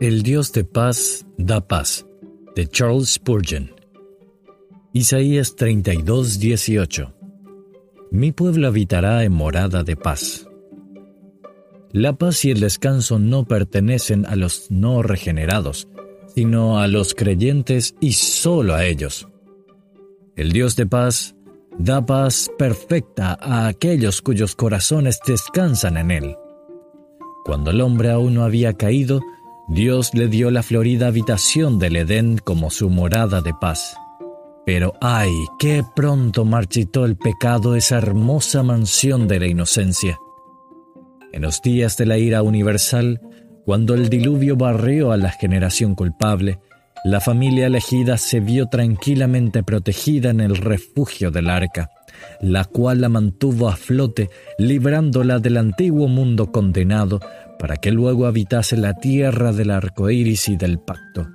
El Dios de paz da paz, de Charles Spurgeon. Isaías 32, 18. Mi pueblo habitará en morada de paz. La paz y el descanso no pertenecen a los no regenerados, sino a los creyentes y solo a ellos. El Dios de paz da paz perfecta a aquellos cuyos corazones descansan en Él. Cuando el hombre aún no había caído, Dios le dio la florida habitación del Edén como su morada de paz. Pero ay, qué pronto marchitó el pecado esa hermosa mansión de la inocencia. En los días de la ira universal, cuando el diluvio barrió a la generación culpable, la familia elegida se vio tranquilamente protegida en el refugio del arca, la cual la mantuvo a flote, librándola del antiguo mundo condenado para que luego habitase la tierra del arco iris y del pacto,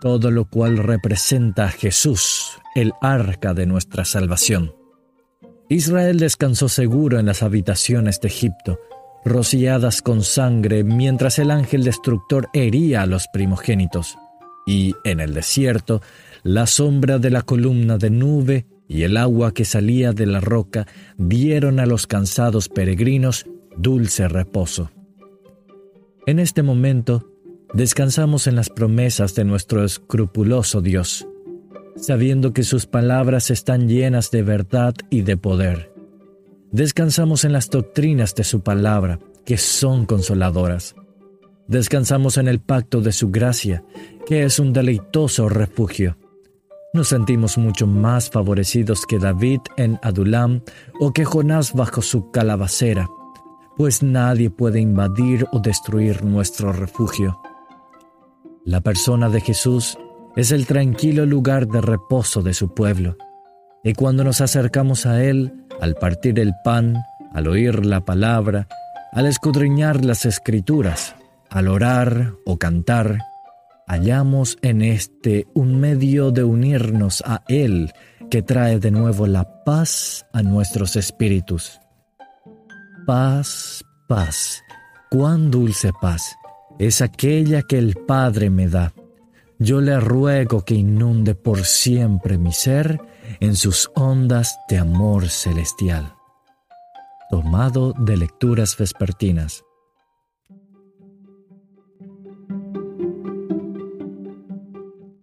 todo lo cual representa a Jesús, el arca de nuestra salvación. Israel descansó seguro en las habitaciones de Egipto, rociadas con sangre mientras el ángel destructor hería a los primogénitos, y en el desierto la sombra de la columna de nube y el agua que salía de la roca dieron a los cansados peregrinos dulce reposo. En este momento, descansamos en las promesas de nuestro escrupuloso Dios, sabiendo que sus palabras están llenas de verdad y de poder. Descansamos en las doctrinas de su palabra, que son consoladoras. Descansamos en el pacto de su gracia, que es un deleitoso refugio. Nos sentimos mucho más favorecidos que David en Adulam o que Jonás bajo su calabacera pues nadie puede invadir o destruir nuestro refugio. La persona de Jesús es el tranquilo lugar de reposo de su pueblo, y cuando nos acercamos a Él, al partir el pan, al oír la palabra, al escudriñar las escrituras, al orar o cantar, hallamos en este un medio de unirnos a Él que trae de nuevo la paz a nuestros espíritus. Paz, paz, cuán dulce paz, es aquella que el Padre me da. Yo le ruego que inunde por siempre mi ser en sus ondas de amor celestial. Tomado de lecturas vespertinas